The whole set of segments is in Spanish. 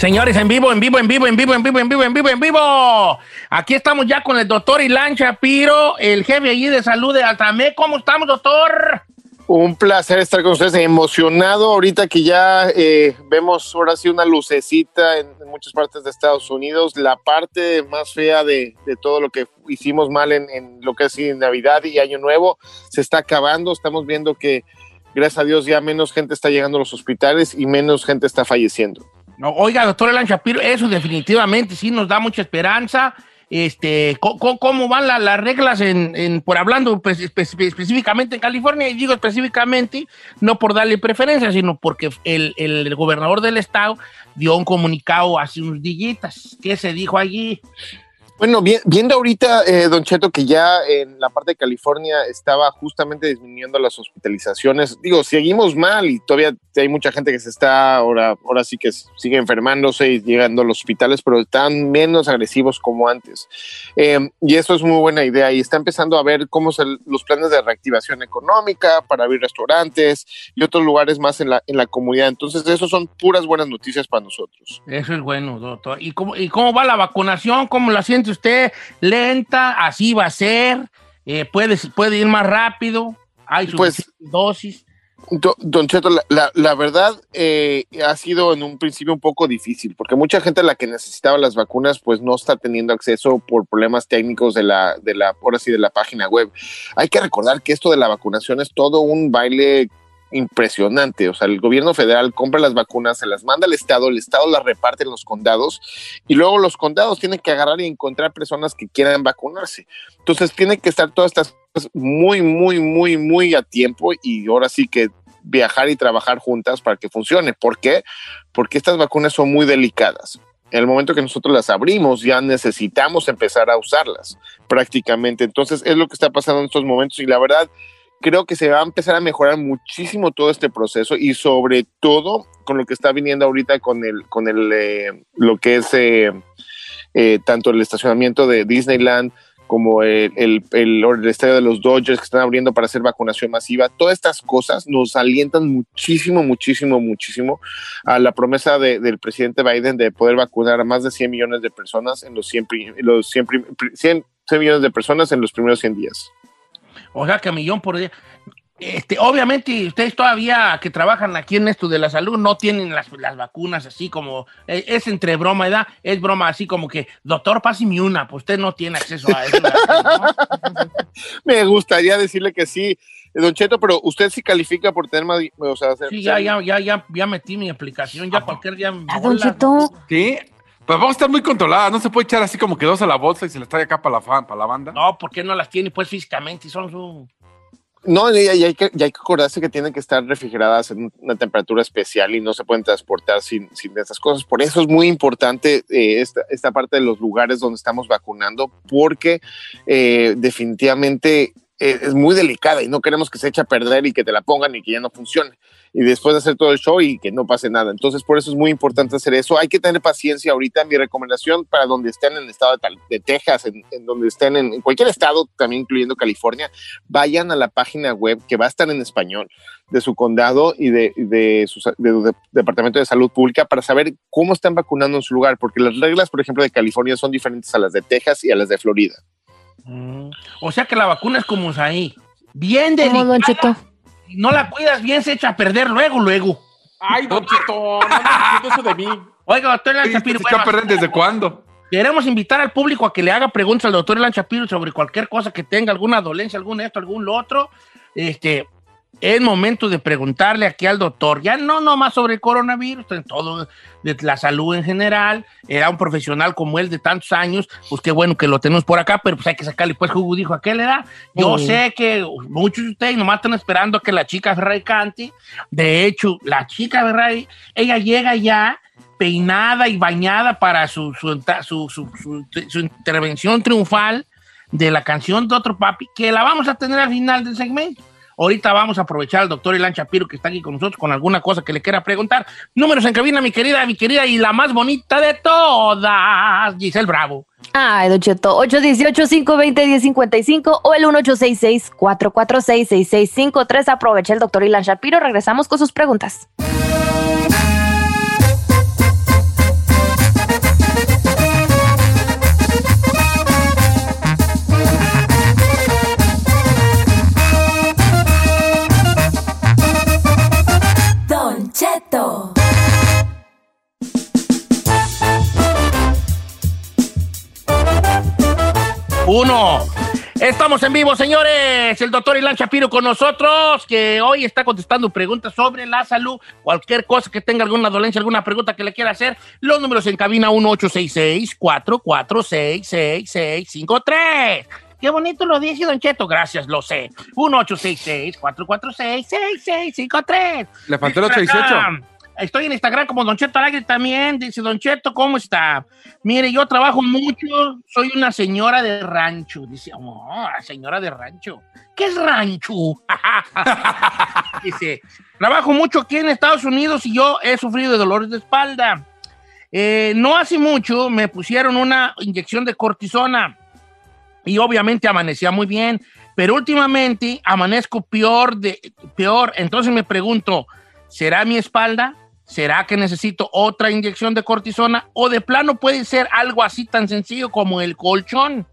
Señores, en vivo, en vivo, en vivo, en vivo, en vivo, en vivo, en vivo, en vivo. Aquí estamos ya con el doctor Ilan Shapiro, el jefe allí de salud de Altamé. ¿Cómo estamos, doctor? Un placer estar con ustedes, emocionado ahorita que ya eh, vemos ahora sí una lucecita en, muchas partes de Estados Unidos. La parte más fea de, de todo lo que hicimos mal en, en lo que es Navidad y Año Nuevo se está acabando. Estamos viendo que, gracias a Dios, ya menos gente está llegando a los hospitales y menos gente está falleciendo. No, oiga, doctor Elan Shapiro, eso definitivamente sí nos da mucha esperanza. Este, ¿cómo, cómo van la, las reglas en, en, por hablando pues, espe específicamente en California? Y digo específicamente, no por darle preferencia, sino porque el, el, el gobernador del estado dio un comunicado hace unos días. ¿Qué se dijo allí? Bueno, viendo ahorita, eh, Don Cheto, que ya en la parte de California estaba justamente disminuyendo las hospitalizaciones. Digo, seguimos mal y todavía hay mucha gente que se está, ahora, ahora sí que sigue enfermándose y llegando a los hospitales, pero están menos agresivos como antes. Eh, y eso es muy buena idea. Y está empezando a ver cómo son los planes de reactivación económica para abrir restaurantes y otros lugares más en la, en la comunidad. Entonces, eso son puras buenas noticias para nosotros. Eso es bueno, doctor. ¿Y cómo, y cómo va la vacunación? ¿Cómo la usted? ¿Lenta? ¿Así va a ser? Eh, puede, ¿Puede ir más rápido? ¿Hay pues, dosis? Don Cheto, la, la, la verdad eh, ha sido en un principio un poco difícil, porque mucha gente a la que necesitaba las vacunas, pues no está teniendo acceso por problemas técnicos de la, de la, ahora sí, de la página web. Hay que recordar que esto de la vacunación es todo un baile impresionante. O sea, el gobierno federal compra las vacunas, se las manda al Estado, el Estado las reparte en los condados y luego los condados tienen que agarrar y encontrar personas que quieran vacunarse. Entonces, tiene que estar todas estas muy, muy, muy, muy a tiempo y ahora sí que viajar y trabajar juntas para que funcione. ¿Por qué? Porque estas vacunas son muy delicadas. En el momento que nosotros las abrimos, ya necesitamos empezar a usarlas prácticamente. Entonces, es lo que está pasando en estos momentos y la verdad, creo que se va a empezar a mejorar muchísimo todo este proceso y sobre todo con lo que está viniendo ahorita con el, con el, eh, lo que es eh, eh, tanto el estacionamiento de Disneyland como el, el, el, estadio de los Dodgers que están abriendo para hacer vacunación masiva. Todas estas cosas nos alientan muchísimo, muchísimo, muchísimo a la promesa de, del presidente Biden de poder vacunar a más de 100 millones de personas en los 100, los 100, 100, 100 millones de personas en los primeros 100 días. O sea, que a millón por día. Este, obviamente, ustedes todavía que trabajan aquí en esto de la salud no tienen las, las vacunas así como, es, es, entre broma, ¿verdad? Es broma así como que, doctor, páseme una, pues usted no tiene acceso a eso. ¿no? Me gustaría decirle que sí, Don Cheto, pero usted sí califica por tener más, o sea, hacer, sí, ya, ya, ya, ya, ya metí mi aplicación, ya cualquier día. ¿A Don Cheto? Sí. Pues vamos a estar muy controladas, no se puede echar así como que dos a la bolsa y se las trae acá para la, para la banda. No, ¿por qué no las tiene pues físicamente? Son su... No, y hay, que, y hay que acordarse que tienen que estar refrigeradas en una temperatura especial y no se pueden transportar sin, sin esas cosas. Por eso es muy importante eh, esta, esta, parte de los lugares donde estamos vacunando, porque eh, definitivamente es muy delicada y no queremos que se eche a perder y que te la pongan y que ya no funcione. Y después de hacer todo el show y que no pase nada. Entonces, por eso es muy importante hacer eso. Hay que tener paciencia ahorita. Mi recomendación para donde estén en el estado de, Texas, en, donde estén en, cualquier estado, también incluyendo California, vayan a la página web que va a estar en español de su condado y de, su de, de, Departamento de Salud Pública para saber cómo están vacunando en su lugar, porque las reglas, por ejemplo, de California son diferentes a las de Texas y a las de Florida. Mm. O sea que la vacuna es como ahí. Bien ¿Cómo, Don. Cheto? Si no la cuidas bien, se echa a perder luego, luego. Ay, Don Cheto, no me eso de mí. Oiga, doctor Shapiro, ¿Se echó a perder desde cuándo? queremos invitar al público a que le haga preguntas al doctor Elan Shapiro sobre cualquier cosa que tenga, alguna dolencia, algún esto, algún lo otro. Este, es momento de preguntarle aquí al doctor, ya no nomás sobre el coronavirus, en todo, de la salud en general. Era un profesional como él de tantos años, pues qué bueno que lo tenemos por acá, pero pues hay que sacarle pues jugo, dijo, ¿a qué le da? Yo Sí. sé que muchos de ustedes nomás están esperando a que la chica Ferrari cante. De hecho, la chica Ferrari, ella llega ya peinada y bañada para su, su, su- su- su- su intervención triunfal de la canción de otro papi, que la vamos a tener al final del segmento. Ahorita vamos a aprovechar al doctor Ilan Shapiro que está aquí con nosotros con alguna cosa que le quiera preguntar. Números en cabina, mi querida, mi querida y la más bonita de todas, Giselle Bravo. Ay, Don Cheto, 818-520-1055 o el 1866-446-6653. Aprovecha el doctor Ilan Shapiro. Regresamos con sus preguntas. Cheto. Uno. Estamos en vivo, señores. El doctor Ilan Shapiro con nosotros, que hoy está contestando preguntas sobre la salud. Cualquier cosa que tenga alguna dolencia, alguna pregunta que le quiera hacer, los números en cabina 1866-446-6653. Qué bonito lo dice, Don Cheto. Gracias, lo sé. 1866-446-6653. Le faltó el Instagram. 818. Estoy en Instagram como Don Cheto Alegre también. Dice Don Cheto, ¿cómo está? Mire, yo trabajo mucho, soy una señora de rancho. Dice, oh, señora de rancho. ¿Qué es rancho? Dice, trabajo mucho aquí en Estados Unidos y yo he sufrido de dolores de espalda. Eh, no hace mucho me pusieron una inyección de cortisona y obviamente amanecía muy bien, pero últimamente amanezco peor, de, peor. Entonces me pregunto, ¿será mi espalda? ¿Será que necesito otra inyección de cortisona? ¿O de plano puede ser algo así tan sencillo como el colchón?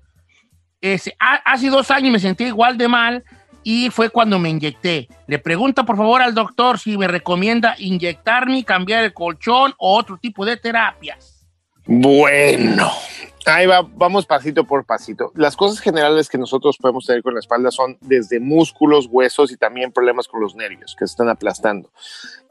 Hace dos años me sentí igual de mal y fue cuando me inyecté. Le pregunto por favor al doctor si me recomienda inyectarme, cambiar el colchón o otro tipo de terapias. Bueno, ahí va, vamos pasito por pasito. Las cosas generales que nosotros podemos tener con la espalda son desde músculos, huesos y también problemas con los nervios que se están aplastando.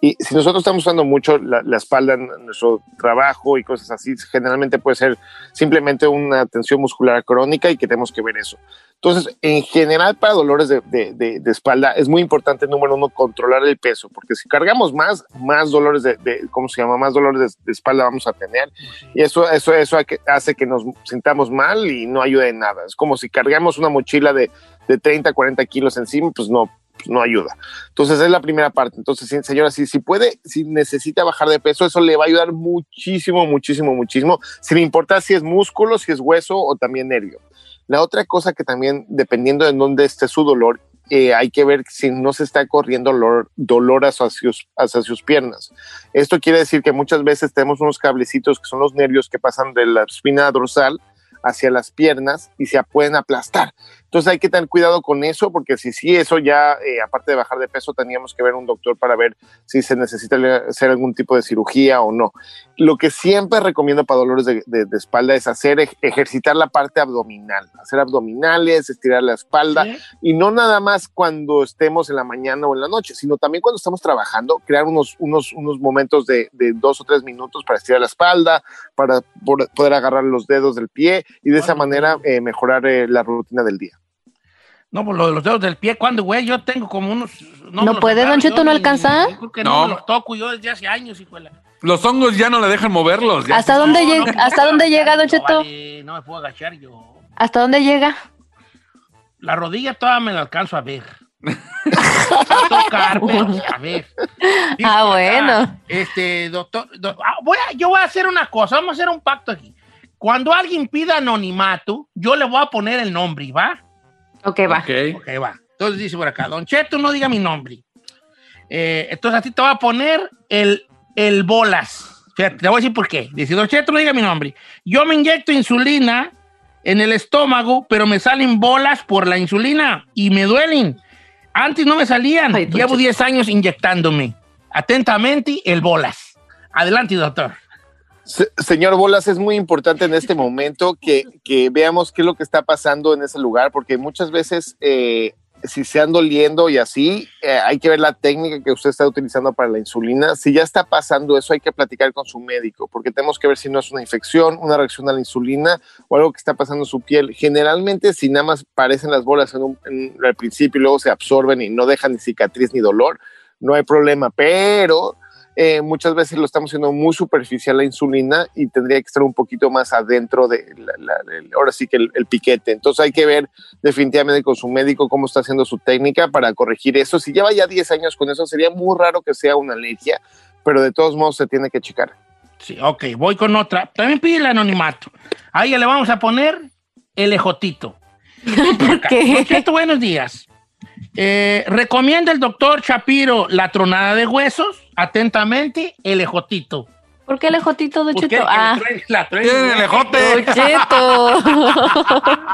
Y si nosotros estamos usando mucho la, la espalda nuestro trabajo y cosas así, generalmente puede ser simplemente una tensión muscular crónica y que tenemos que ver eso. Entonces, en general, para dolores de, de- de- de espalda, es muy importante, número uno, controlar el peso, porque si cargamos más, más dolores de, ¿cómo se llama? Más dolores de, espalda vamos a tener. Y eso, eso, eso hace que nos sintamos mal y no ayuda en nada. Es como si cargamos una mochila de, de 30, 40 kilos encima, pues no, pues no ayuda. Entonces, es la primera parte. Entonces, señora, si, si puede, si necesita bajar de peso, eso le va a ayudar muchísimo, muchísimo, muchísimo, sin importar si es músculo, si es hueso o también nervio. La otra cosa que también, dependiendo de dónde esté su dolor, eh, hay que ver si no se está corriendo dolor, dolor hacia, sus, hacia sus piernas. Esto quiere decir que muchas veces tenemos unos cablecitos que son los nervios que pasan de la espina dorsal hacia las piernas y se pueden aplastar. Entonces hay que tener cuidado con eso porque si sí, eso ya, eh, aparte de bajar de peso, teníamos que ver un doctor para ver si se necesita hacer algún tipo de cirugía o no. Lo que siempre recomiendo para dolores de, de- de espalda es hacer ej- ejercitar la parte abdominal, hacer abdominales, estirar la espalda ¿Sí? y no nada más cuando estemos en la mañana o en la noche, sino también cuando estamos trabajando, crear unos, unos, unos momentos de, de dos o tres minutos para estirar la espalda, para poder agarrar los dedos del pie y de esa Bueno. manera eh, mejorar eh, la rutina del día. No, pues lo de los dedos del pie, ¿cuándo, güey? Yo tengo como unos... ¿No puede, Don Cheto, no ni- alcanza? yo creo que No. los toco yo desde hace años, hijo de la- Los hongos ya no le dejan moverlos. ya. ¿Hasta dónde, No, llega, no ¿hasta dónde llega, Don no, Cheto? vale, no me puedo agachar yo. ¿Hasta dónde llega? La rodilla todavía me la alcanzo a ver. A tocar, pero a ver. Dice Ah, acá, bueno. Este, doctor, do- ah, voy a- yo voy a hacer una cosa, vamos a hacer un pacto aquí. Cuando alguien pida anonimato, yo le voy a poner el nombre, ¿va? Ok, va. Ok. Ok, va. Entonces dice por acá, Don Cheto, no diga mi nombre. Eh, entonces a ti te va a poner el, el bolas. Fíjate, te voy a decir por qué. Dice, Don Cheto, no diga mi nombre. Yo me inyecto insulina en el estómago, pero me salen bolas por la insulina y me duelen. Antes no me salían. Ay, Llevo Cheto. 10 años inyectándome. Atentamente, el bolas. Adelante, doctor. Se- señor Bolas, es muy importante en este momento que, que veamos qué es lo que está pasando en ese lugar, porque muchas veces, eh, si se han doliendo y así, eh, hay que ver la técnica que usted está utilizando para la insulina. Si ya está pasando eso, hay que platicar con su médico, porque tenemos que ver si no es una infección, una reacción a la insulina o algo que está pasando en su piel. Generalmente, si nada más parecen las bolas al principio y luego se absorben y no dejan ni cicatriz ni dolor, no hay problema, pero eh, muchas veces lo estamos haciendo muy superficial la insulina y tendría que estar un poquito más adentro de, la- la- el- ahora sí que el, el piquete. Entonces hay que ver definitivamente con su médico cómo está haciendo su técnica para corregir eso. Si lleva ya 10 años con eso, sería muy raro que sea una alergia, pero de todos modos se tiene que checar. Sí, ok, voy con otra. También pide el anonimato. A ella le vamos a poner el ejotito. ¿Por buenos días. Eh, recomienda el doctor Shapiro la tronada de huesos. Atentamente, el ejotito. ¿Por qué el ejotito, Don Ah, la traen- Tienen el ejote. Cheto.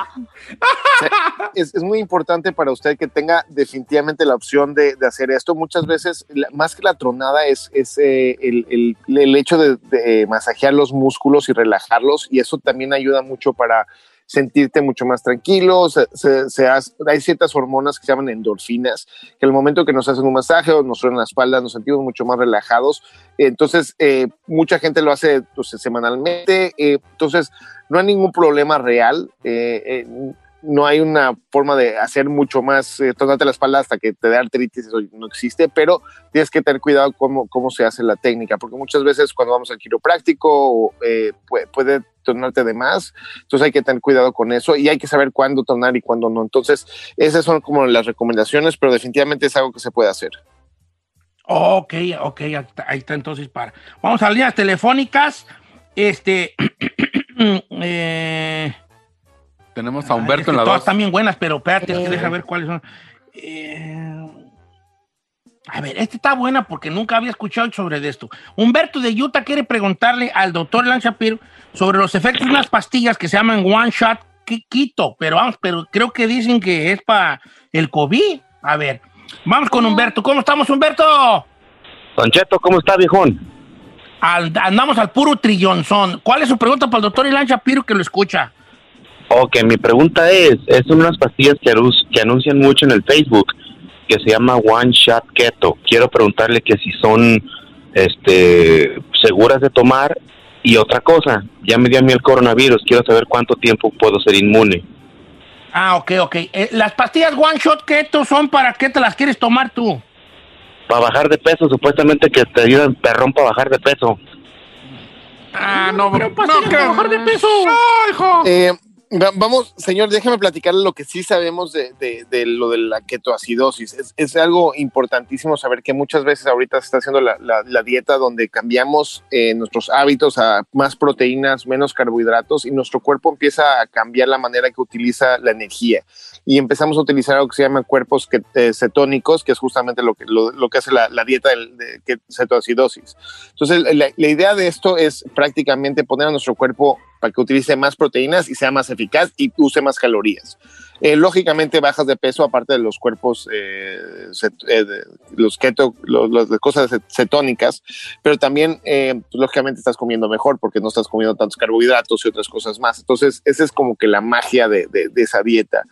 es, es muy importante para usted que tenga definitivamente la opción de, de hacer esto. Muchas veces, la- más que la tronada, es, es eh, el, el- el hecho de, de masajear los músculos y relajarlos, y eso también ayuda mucho para sentirte mucho más tranquilo. Se- se- hace- hay ciertas hormonas que se llaman endorfinas, que el momento que nos hacen un masaje o nos suenan la espalda, nos sentimos mucho más relajados. Entonces, eh, mucha gente lo hace pues, semanalmente. eh, entonces, no hay ningún problema real. eh, eh, no hay una forma de hacer mucho más, eh, tronarte la espalda hasta que te dé artritis, eso no existe, pero tienes que tener cuidado cómo, cómo se hace la técnica, porque muchas veces cuando vamos al quiropráctico eh, puede, puede tornarte de más, entonces hay que tener cuidado con eso y hay que saber cuándo tornar y cuándo no. Entonces, esas son como las recomendaciones, pero definitivamente es algo que se puede hacer. Ok, ok, ahí está entonces para. Vamos a las líneas telefónicas. Este. eh, Tenemos a ay, Humberto es que en la Todas 2. están bien buenas, pero espérate, es que deja ver cuáles son. Eh, a ver, esta está buena porque nunca había escuchado sobre esto. Humberto de Utah quiere preguntarle al doctor Lan Shapiro sobre los efectos de unas pastillas que se llaman One Shot Quito, pero vamos, pero creo que dicen que es para el COVID. A ver, vamos con Humberto. ¿Cómo estamos, Humberto? Don Cheto, ¿cómo está, viejón? Al- andamos al puro trillonzón. ¿Cuál es su pregunta para el doctor Ilan Shapiro que lo escucha? Ok, mi pregunta es, es unas pastillas que, anuncian mucho en el Facebook, que se llama One Shot Keto. Quiero preguntarle que si son este, seguras de tomar y otra cosa, ya me dio a mí el coronavirus, quiero saber cuánto tiempo puedo ser inmune. Ah, ok, ok. Eh, las pastillas One Shot Keto son para qué te las quieres tomar tú. Para bajar de peso, supuestamente que te ayudan perrón para bajar de peso. Ah, no, Pero no, pastillas que- para bajar de peso. No, hijo. Eh, vamos, señor, déjeme platicarle lo que sí sabemos de, de- de lo de la ketoacidosis. Es, algo importantísimo saber que muchas veces ahorita se está haciendo la, la- dieta donde cambiamos eh, nuestros hábitos a más proteínas, menos carbohidratos y nuestro cuerpo empieza a cambiar la manera que utiliza la energía y empezamos a utilizar algo que se llama cuerpos eh, cetónicos, que es justamente lo que, lo, que hace la, dieta de, que- cetoacidosis. Entonces, la idea de esto es prácticamente poner a nuestro cuerpo para que utilice más proteínas y sea más eficaz y use más calorías. Eh, lógicamente bajas de peso aparte de los cuerpos, eh, eh, los keto, de cosas cet- cetónicas, pero también eh, pues, lógicamente estás comiendo mejor porque no estás comiendo tantos carbohidratos y otras cosas más. Entonces, esa es como que la magia de, de- de esa dieta.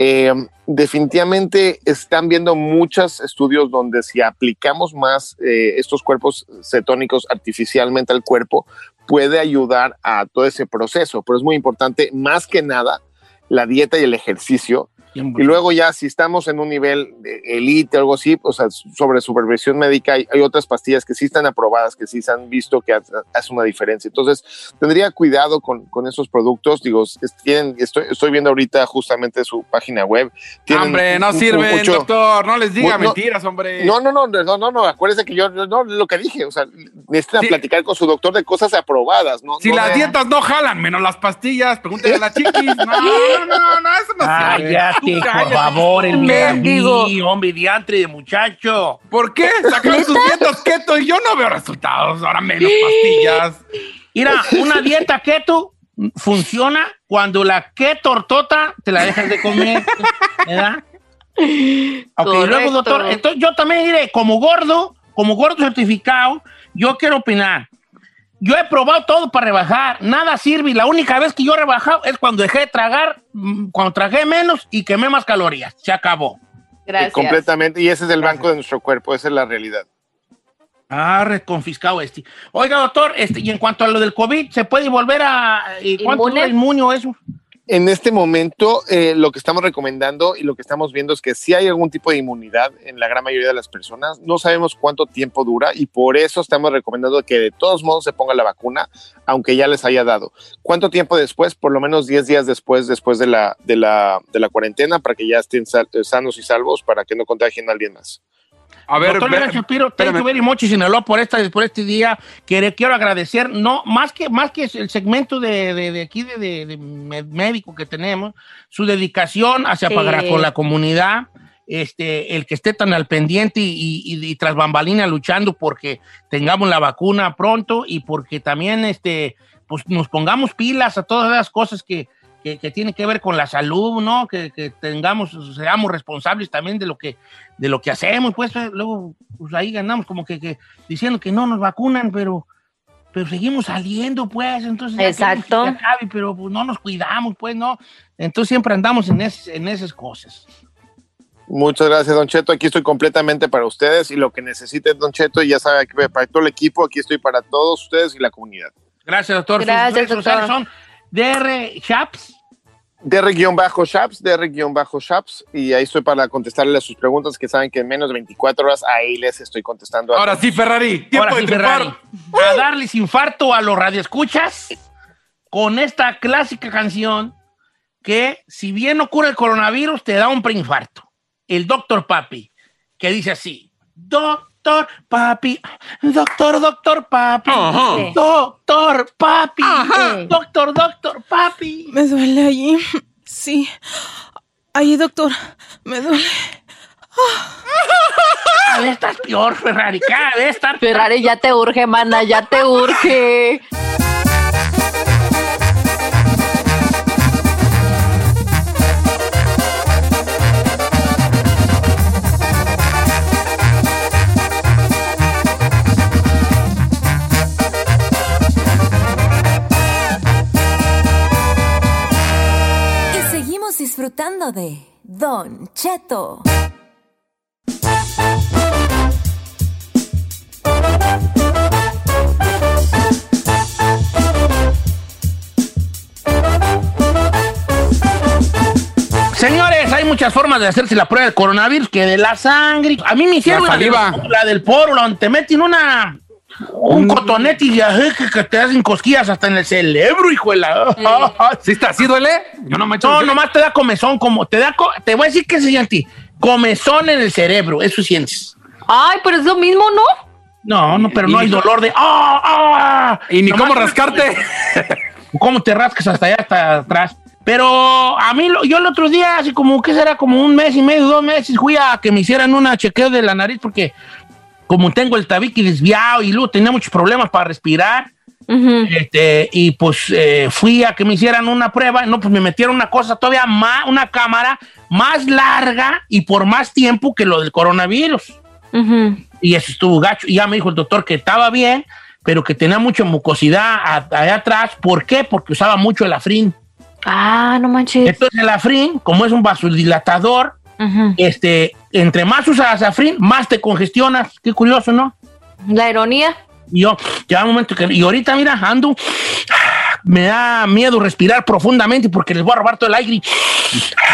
Eh, definitivamente están viendo muchos estudios donde si aplicamos más eh, estos cuerpos cetónicos artificialmente al cuerpo, puede ayudar a todo ese proceso, pero es muy importante, más que nada, la dieta y el ejercicio. Y luego ya si estamos en un nivel de elite o algo así, o sea, sobre supervisión médica, hay, hay otras pastillas que sí están aprobadas, que sí se han visto que hace una diferencia. Entonces, tendría cuidado con, con esos productos. Digo, tienen, estoy, estoy viendo ahorita justamente su página web. Tienen Hombre, no sirven, mucho- doctor. No les diga no- mentiras, hombre. no, no, no, no, no, no, acuérdese que yo, no, no, lo que dije, o sea, necesitan Sí. platicar con su doctor de cosas aprobadas, ¿no? Si no las de- dietas no jalan, menos las pastillas, pregúntale a la chiquis. No, no, no, no, eso no sirve. Cállate, por favor, el Mendigo. Hombre, diantre de muchacho. ¿Por qué? Sacaron sus dietas keto y yo no veo resultados. Ahora menos pastillas. Mira, una dieta keto funciona cuando la keto tortota te la dejas de comer, ¿verdad? Ok, luego, doctor, entonces yo también diré, como gordo, como gordo certificado, yo quiero opinar. Yo he probado todo para rebajar, nada sirve y la única vez que yo he rebajado es cuando dejé de tragar, mm, cuando tragué menos y quemé más calorías. Se acabó. Gracias. Completamente. Y ese es el banco de nuestro cuerpo, esa es la realidad. Ah, reconfiscado este. Oiga, doctor, este, y en cuanto a lo del COVID, ¿se puede volver a... ¿y ¿Cuánto ¿Inmune? dura el inmunio eso? En este momento, eh, lo que estamos recomendando y lo que estamos viendo es que sí hay algún tipo de inmunidad en la gran mayoría de las personas. No sabemos cuánto tiempo dura y por eso estamos recomendando que de todos modos se ponga la vacuna, aunque ya les haya dado. ¿Cuánto tiempo después? Por lo menos 10 días después, después de la, de la, de la cuarentena, para que ya estén sal- sanos y salvos, para que no contagien a alguien más. A ver, Doctor Leonel Shapiro, thank you very much, Sinaloa, por, esta, por este día. Quiero, quiero agradecer, no, más que, más que el segmento de, de- de aquí, de, de- médico que tenemos, su dedicación hacia Sí. pagar con la comunidad, este, el que esté tan al pendiente y, y- y tras bambalina luchando porque tengamos la vacuna pronto y porque también este, pues, nos pongamos pilas a todas las cosas que, que, que tienen que ver con la salud, ¿no? Que, que tengamos, seamos responsables también de lo que, de lo que hacemos, pues eh, luego pues, ahí ganamos como que, que diciendo que no nos vacunan, pero, pero seguimos saliendo, pues, entonces Exacto. acabe, pero pues, no nos cuidamos, pues, ¿no? Entonces siempre andamos en, es- en esas cosas. Muchas gracias, Don Cheto. Aquí estoy completamente para ustedes y lo que necesiten, Don Cheto, ya sabe que para todo el equipo, aquí estoy para todos ustedes y la comunidad. Gracias, doctor. Sus Gracias, sociales doctor. son DR Chaps. DR-Shaps, DR-Shaps, y ahí estoy para contestarle a sus preguntas que saben que en menos de 24 horas ahí les estoy contestando. a Ahora sí, Ferrari. Tiempo Ahora de sí. Ferrari. A darles infarto a los radioescuchas con esta clásica canción que, si bien no cura el coronavirus, te da un preinfarto. El Doctor Papi, que dice así: Doctor Papi, Doctor, Doctor Papi, Ajá. Doctor Papi, Ajá. Doctor, Doctor Papi. Me duele allí. Sí. Allí, doctor. Me duele. Cada vez estás peor, Ferrari, cada vez estás Ferrari, ya te urge, mana, ya te urge. Disfrutando de Don Cheto. Señores, hay muchas formas de hacerse la prueba del coronavirus, que de la sangre. A mí me hicieron La la, de saliva. los- la del poro, donde te meten una un cotonete y ajá, que, que te hacen cosquillas hasta en el cerebro, hijo de la. ¿Sí está? ¿Sí duele? Yo no me he hecho No, nomás te da comezón, como te da, co- te voy a decir que se siente comezón en el cerebro, eso sientes. Ay, pero es lo mismo, ¿no? No, no, pero no hay dolor de ¡ah! ¡ah! Y ni Nomás cómo te- rascarte. cómo te rascas hasta allá, hasta atrás. Pero a mí, yo el otro día, así como que será como un mes y medio, dos meses, fui a que me hicieran una chequeo de la nariz porque como tengo el tabique desviado y luego tenía muchos problemas para respirar, este, y pues eh, fui a que me hicieran una prueba, no, pues me metieron una cosa todavía más, una cámara más larga y por más tiempo que lo del coronavirus. Y eso estuvo gacho. Y ya me dijo el doctor que estaba bien, pero que tenía mucha mucosidad allá atrás. ¿Por qué? Porque usaba mucho el afrin. Ah, no manches. Entonces el afrin, como es un vasodilatador, Este, entre más usas afrin, más te congestionas. Qué curioso, ¿no? La ironía. Y yo, ya un momento que... Y ahorita, mira, ando... Me da miedo respirar profundamente porque les voy a robar todo el aire.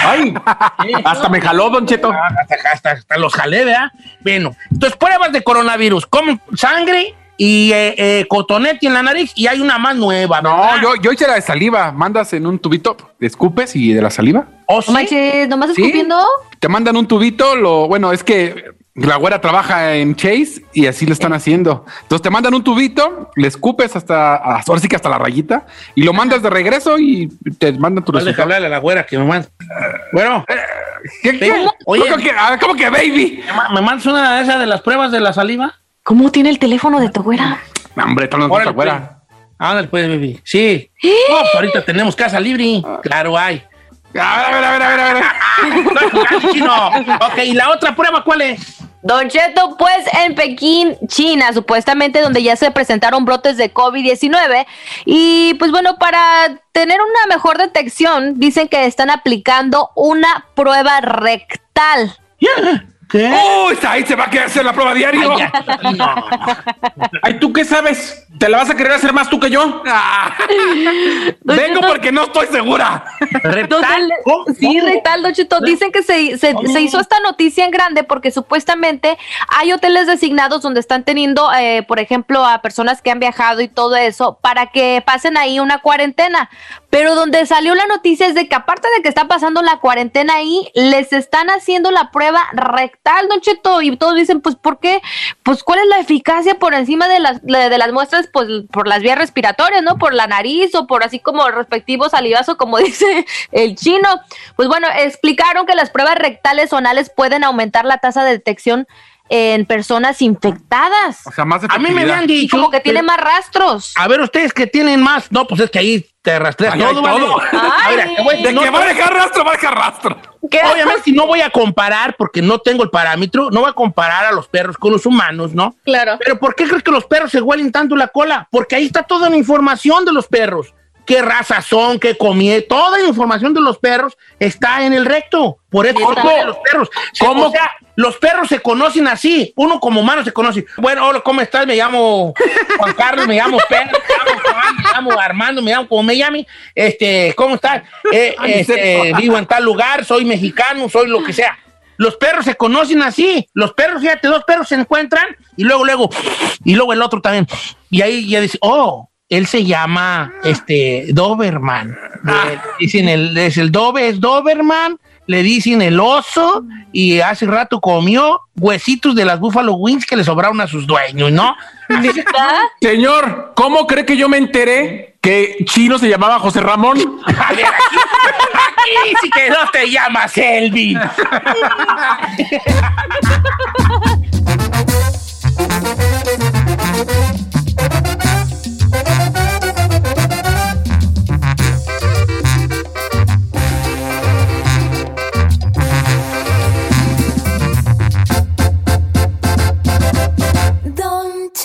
Ay, hasta me jaló, Don Cheto. Hasta, hasta- hasta los jalé, ¿verdad? Bueno, entonces pruebas de coronavirus, como sangre y eh, eh, cotonete en la nariz y hay una más nueva. No, ¿verdad? yo, yo hice la de saliva. Mandas en un tubito, escupes y de la saliva. ¿O No sí? manches, nomás ¿Sí? escupiendo. Te mandan un tubito, lo bueno es que la güera trabaja en Chase y así lo están haciendo. Entonces te mandan un tubito, le escupes hasta, hasta- ahora sí que hasta la rayita y lo mandas de regreso y te mandan tu Vale, resultado. hablarle a la güera que me manda. Bueno, ¿Qué, qué? ¿Cómo? Oye. ¿Cómo que, ah, cómo que baby? ¿me ma- ¿me mandas una de esas de las pruebas de la saliva? ¿Cómo tiene el teléfono de tu güera? No, hombre, está hablando con Órale, la güera. Ándale, pues, baby. Sí. ¿Eh? Pues ahorita tenemos casa libre. Claro, hay. A ver, a ver, a ver, a ver. Ok, ¿y la otra prueba cuál es? Don Cheto, pues en Pekín, China, supuestamente donde ya se presentaron brotes de COVID-19. Y pues bueno, para tener una mejor detección, dicen que están aplicando una prueba rectal. ¿Qué? Uy, ahí se va a quedar hacer la prueba diario. Ay, ya. No. Ay, ¿tú qué sabes? ¿Te la vas a querer hacer más tú que yo? Ah. Vengo porque no estoy segura. ¿Cómo? Sí, rectal, Don Cheto. Dicen que se, se- se hizo esta noticia en grande porque supuestamente hay hoteles designados donde están teniendo, eh, por ejemplo, a personas que han viajado y todo eso para que pasen ahí una cuarentena. Pero donde salió la noticia es de que aparte de que está pasando la cuarentena ahí, les están haciendo la prueba rectal, Don Cheto. Y todos dicen, pues, ¿por qué? Pues, ¿cuál es la eficacia por encima de las, de las muestras? Pues, por las vías respiratorias, ¿no? Por la nariz o por así como el respectivo salivazo, como dice el chino. Pues bueno, explicaron que las pruebas rectales o anales pueden aumentar la tasa de detección en personas infectadas. O sea, más A mí me habían Y dicho. como que tiene más rastros. A ver, ustedes que tienen más. No, pues es que ahí te rastreas todo, todo. A ver, De no, que va a dejar rastro, va a dejar rastro. ¿Qué? Obviamente no voy a comparar porque no tengo el parámetro, no voy a comparar a los perros con los humanos, ¿no? Claro. Pero ¿por qué crees que los perros se huelen tanto la cola? Porque ahí está toda la información de los perros. ¿Qué raza son? ¿Qué comí? Toda la información de los perros está en el recto. Por eso huelen los perros. ¿Cómo? O sea, los perros se conocen así. Uno como humano se conoce. Bueno, hola, ¿cómo estás? Me llamo Juan Carlos, me llamo Pedro, me llamo Juan, me llamo Armando, me llamo como me llame. Este, ¿cómo estás? Eh, este, vivo en tal lugar, soy mexicano, soy lo que sea. Los perros se conocen así. Los perros, fíjate, dos perros se encuentran y luego, luego, y luego el otro también. Y ahí ya dice, oh, él se llama este Doberman. Le dicen el, es el Dobe, es Doberman. Le dicen el oso y hace rato comió huesitos de las Buffalo Wings que le sobraron a sus dueños, ¿no? Señor, ¿cómo cree que yo me enteré que Chino se llamaba José Ramón? A ver, aquí, aquí sí que no te llamas Elvin.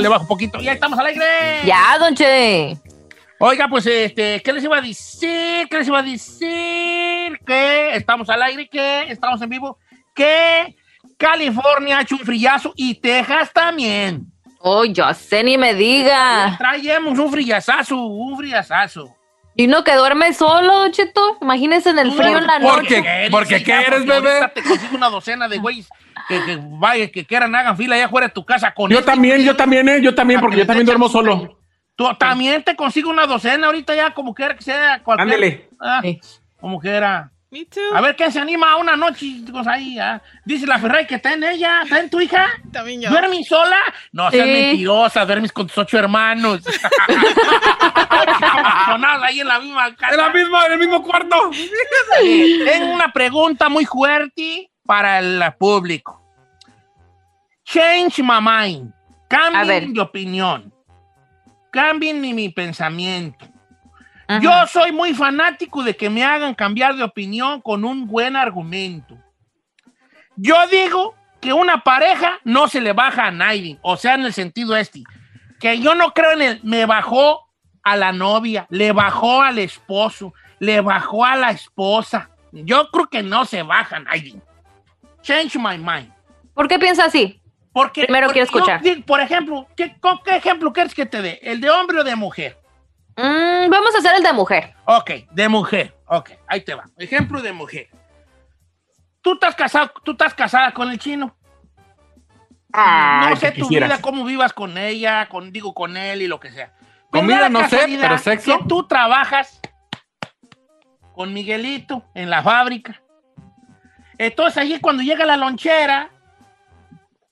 le bajo un poquito. Ya estamos alegre. Ya, don Che. Oiga, pues este, ¿qué les iba a decir? ¿Qué les iba a decir? Que estamos al aire, que estamos en vivo, que California ha hecho un frillazo y Texas también. Oh, yo sé, ni me diga. Traemos un frillazazo, un frillazazo. Y uno que duerme solo, Cheto. Imagínese en el frío en la noche. Porque, porque ¿qué eres, porque bebé? ahorita Te consigo una docena de güeyes que, que vaya, que quieran, hagan fila allá afuera de tu casa con Yo este también, yo también, eh, yo también, porque yo también duermo solo. Tú también te consigo una docena ahorita ya, como quiera que sea. Cualquier, Ándele. Ah, Como quiera. A ver quién se anima a una noche. chicos, ahí, ah? Dice la Ferrari que está en ella, está en tu hija. También yo. ¿Duermes sola? No seas Sí. mentirosa, duermes con tus ocho hermanos. Sonados ahí en la misma casa. En la misma, en el mismo cuarto. Tengo una pregunta muy fuerte para el público. Change my mind. Cambien de opinión. Cambien mi, mi pensamiento. Yo soy muy fanático de que me hagan cambiar de opinión con un buen argumento. Yo digo que una pareja no se le baja a nadie, o sea, en el sentido este, que yo no creo en el me bajó a la novia, le bajó al esposo, le bajó a la esposa. Yo creo que no se baja a nadie. Change my mind. ¿Por qué piensa así? Porque, Primero porque quiero escuchar. yo por ejemplo, ¿qué, con ¿qué ejemplo quieres que te dé? ¿El de hombre o de mujer? Mm, vamos a hacer el de mujer. Ok, de mujer. Ok, ahí te va. Ejemplo de mujer. Tú estás casado, tú estás casada con el chino. Ay, no sé tu quisieras. vida, cómo vivas con ella, con, digo, con él y lo que sea. Comida no sé, pero sexo. Que tú trabajas con Miguelito en la fábrica. Entonces allí cuando llega la lonchera,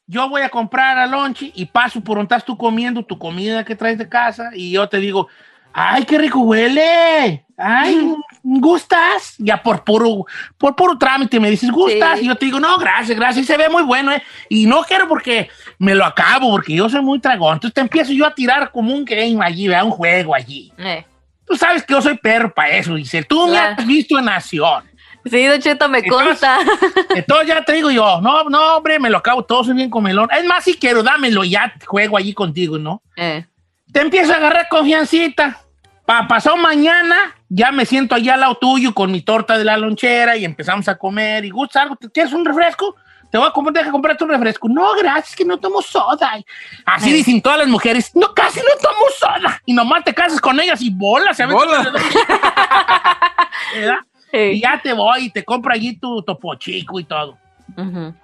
yo voy a comprar a lonche y paso por donde estás tú comiendo tu comida que traes de casa y yo te digo, ¡ay, qué rico huele! ¡Ay, gustas! Ya por puro, por puro trámite me dices, ¿gustas? Sí. Y yo te digo, no, gracias, gracias, se ve muy bueno, ¿eh? Y no quiero porque me lo acabo, porque yo soy muy tragón. Entonces te empiezo yo a tirar como un game allí, ¿verdad? un juego allí. Eh. Tú sabes que yo soy perro para eso, dice. Tú me Claro. has visto en acción. Sí, Don Cheto, me Entonces- consta. Entonces ya te digo yo, no, no, hombre, me lo acabo todo, soy bien comelón. Es más, si quiero, dámelo, ya juego allí contigo, ¿no? Eh. Te empiezo a agarrar confiancita. Pasado mañana, ya me siento allá al lado tuyo con mi torta de la lonchera y empezamos a comer. ¿Y gusta algo? ¿Te ¿Quieres un refresco? Te voy a comer, deja comprarte un refresco. No, gracias, que no tomo soda. Así Eh. dicen todas las mujeres. No, casi no tomo soda. Y nomás te casas con ellas y bolas. ¿sabes? ¿Verdad? Sí. Y ya te voy y te compro allí tu topo chico y todo.